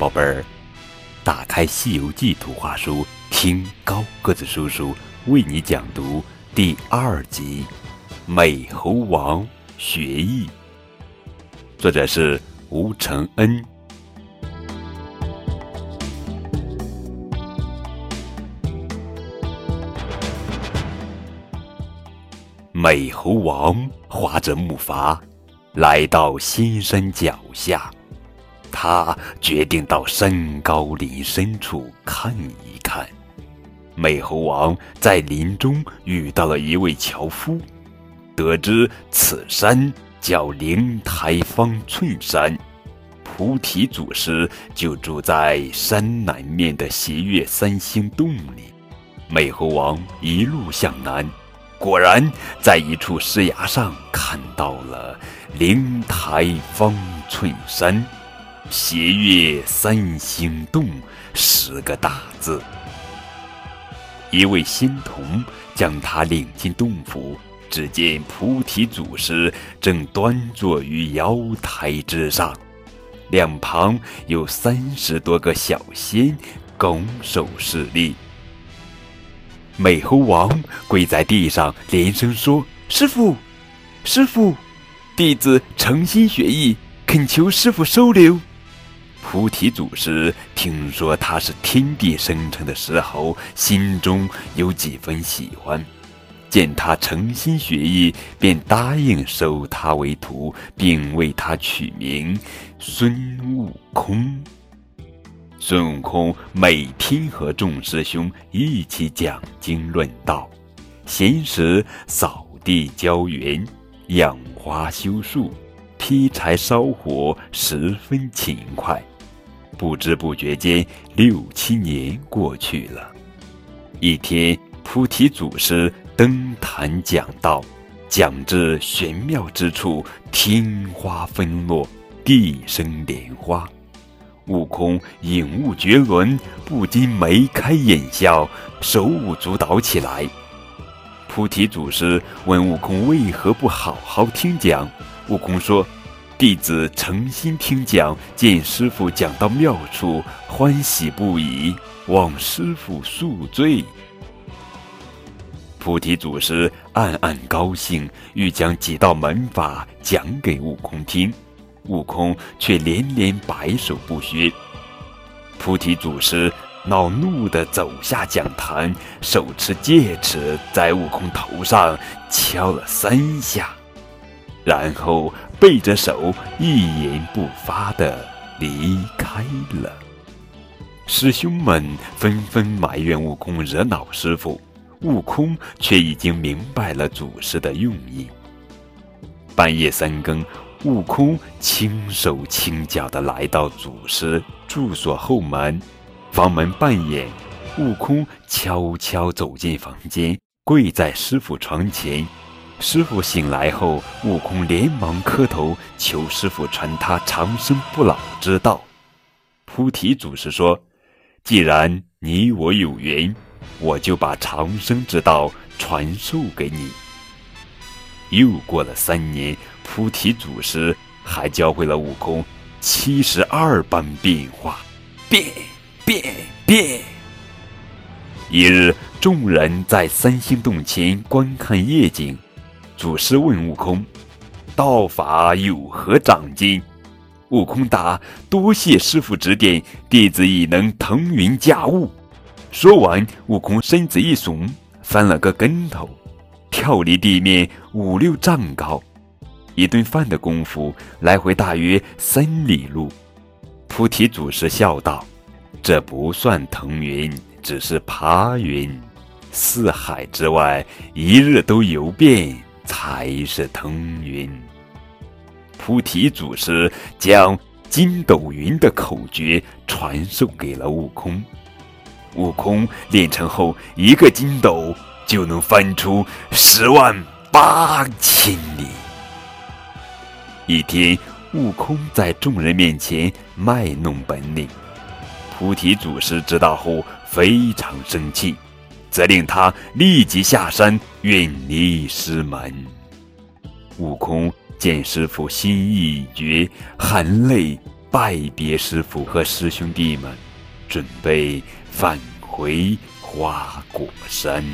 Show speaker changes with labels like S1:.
S1: 宝贝儿，打开《西游记》图画书，听高个子叔叔为你讲读第二集《美猴王学艺》，作者是吴承恩。美猴王划着木筏，来到仙山脚下。他决定到山高林深处看一看。美猴王在林中遇到了一位樵夫，得知此山叫灵台方寸山，菩提祖师就住在山南面的斜月三星洞里。美猴王一路向南，果然在一处石崖上看到了灵台方寸山。斜月三星洞十个大字。一位仙童将他领进洞府，只见菩提祖师正端坐于瑶台之上，两旁有三十多个小仙拱手侍立。美猴王跪在地上，连声说：“师傅，师傅，弟子诚心学艺，恳求师傅收留。”菩提祖师听说他是天地生成的石猴，心中有几分喜欢，见他诚心学艺，便答应收他为徒，并为他取名孙悟空。孙悟空每天和众师兄一起讲经论道，闲时扫地浇园，养花修树。劈柴烧火，十分勤快。不知不觉间，六七年过去了。一天，菩提祖师登坛讲道，讲至玄妙之处，天花纷落，地生莲花。悟空领悟绝伦，不禁眉开眼笑，手舞足蹈起来。菩提祖师问悟空为何不好好听讲，悟空说：“弟子诚心听讲，见师傅讲到妙处，欢喜不已，望师傅恕罪。”菩提祖师暗暗高兴，欲将几道门法讲给悟空听，悟空却连连摆手不学。菩提祖师。恼怒地走下讲坛，手持戒尺在悟空头上敲了三下，然后背着手一言不发的离开了。师兄们纷纷埋怨悟空惹恼师傅，悟空却已经明白了祖师的用意。半夜三更，悟空轻手轻脚地来到祖师住所后门。房门半掩，悟空悄悄走进房间，跪在师傅床前。师傅醒来后，悟空连忙磕头求师傅传他长生不老之道。菩提祖师说：“既然你我有缘，我就把长生之道传授给你。”又过了三年，菩提祖师还教会了悟空七十二般变化，变。变变！一日，众人在三星洞前观看夜景。祖师问悟空：“道法有何长进？”悟空答：“多谢师傅指点，弟子已能腾云驾雾。”说完，悟空身子一耸，翻了个跟头，跳离地面五六丈高。一顿饭的功夫，来回大约三里路。菩提祖师笑道。这不算腾云，只是爬云。四海之外，一日都游遍，才是腾云。菩提祖师将筋斗云的口诀传授给了悟空。悟空练成后，一个筋斗就能翻出十万八千里。一天，悟空在众人面前卖弄本领。菩提祖师知道后非常生气，责令他立即下山远离师门。悟空见师傅心意已决，含泪拜别师傅和师兄弟们，准备返回花果山。